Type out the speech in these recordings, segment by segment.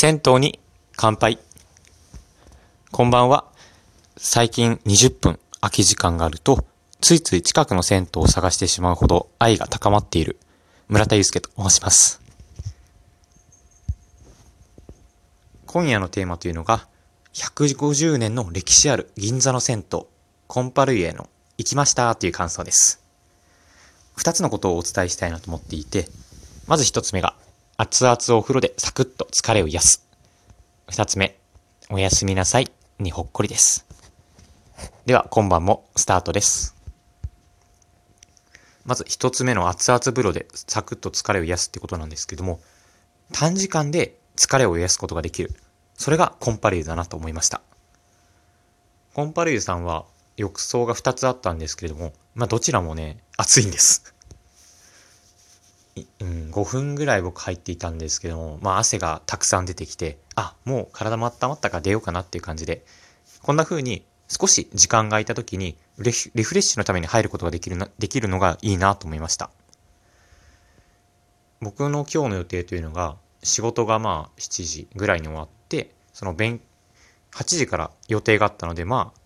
銭湯に乾杯。こんばんは。最近20分空き時間があると、ついつい近くの銭湯を探してしまうほど愛が高まっている村田祐介と申します。今夜のテーマというのが、150年の歴史ある銀座の銭湯、コンパルイエの行きましたという感想です。二つのことをお伝えしたいなと思っていて、まず一つ目が、熱々お風呂でサクッと疲れを癒す。二つ目、おやすみなさいにほっこりです。では今晩もスタートです。まず一つ目の熱々風呂でサクッと疲れを癒すってことなんですけども、短時間で疲れを癒すことができる。それがコンパリューだなと思いました。コンパリューさんは浴槽が2つあったんですけれども、まあどちらもね、暑いんです。うん、5分ぐらい僕入っていたんですけども、まあ汗がたくさん出てきて、あ、もう体も温まったから出ようかなっていう感じで、こんな風に少し時間が空いた時にリフレッシュのために入ることができるな、できるのがいいなと思いました。僕の今日の予定というのが、仕事がまあ7時ぐらいに終わって、その勉、8時から予定があったので、まあ、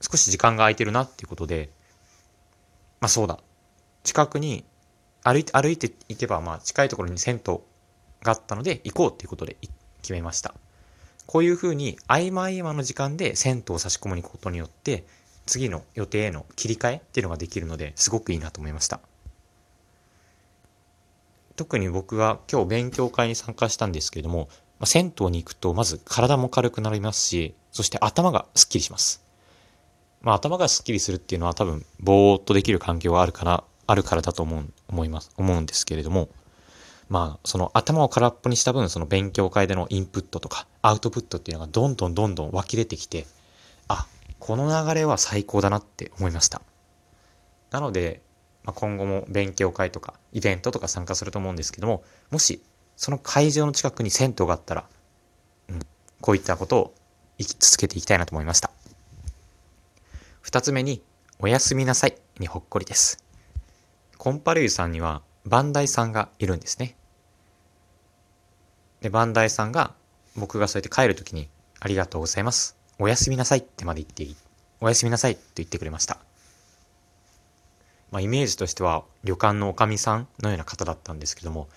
少し時間が空いてるなっていうことで、まあそうだ。近くに歩いて、歩いていけば、まあ、近いところに銭湯があったので、行こうっていうことで決めました。こういうふうに、合間合間の時間で銭湯を差し込むことによって、次の予定への切り替えっていうのができるので、すごくいいなと思いました。特に僕が今日勉強会に参加したんですけれども、まあ、銭湯に行くと、まず体も軽くなりますし、そして頭がスッキリします。まあ、頭がスッキリするっていうのは多分、ぼーっとできる環境があるかなあるからだと思う、思います、思うんですけれども、まあ、その頭を空っぽにした分、その勉強会でのインプットとかアウトプットっていうのがどんどんどんどん湧き出てきて、あ、この流れは最高だなって思いました。なので、まあ、今後も勉強会とかイベントとか参加すると思うんですけども、もしその会場の近くに銭湯があったら、うん、こういったことを生き続けていきたいなと思いました。二つ目に、おやすみなさいにほっこりです。コンパルーさんにはバンダイさんがいるんですね。で、バンダイさんが僕がそうやって帰るときにありがとうございます。おやすみなさいってまで言っていい。おやすみなさいって言ってくれました。まあ、イメージとしては旅館の女将さんのような方だったんですけども、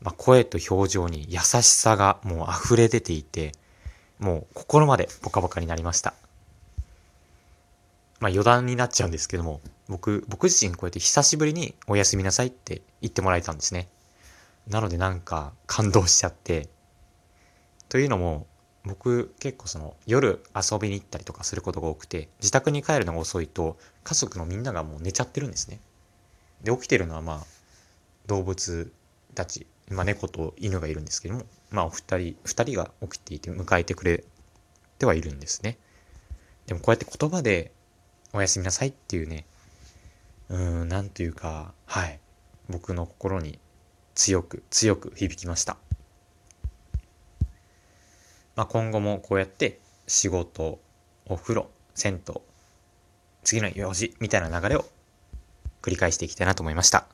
まあ、声と表情に優しさがもう溢れ出ていて、もう心までポカポカになりました。まあ余談になっちゃうんですけども、僕、僕自身こうやって久しぶりにおやすみなさいって言ってもらえたんですね。なのでなんか感動しちゃって。というのも、僕結構その夜遊びに行ったりとかすることが多くて、自宅に帰るのが遅いと家族のみんながもう寝ちゃってるんですね。で、起きてるのはまあ動物たち、まあ猫と犬がいるんですけども、まあお二人、二人が起きていて迎えてくれてはいるんですね。でもこうやって言葉でおやすみなさいっていうね、うん、なんというか、はい。僕の心に強く、強く響きました。まあ、今後もこうやって仕事、お風呂、銭湯、次の用事みたいな流れを繰り返していきたいなと思いました。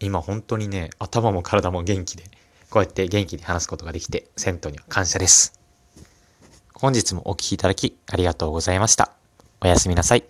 今本当にね、頭も体も元気で、こうやって元気に話すことができて、銭湯には感謝です。本日もお聴きいただきありがとうございました。おやすみなさい。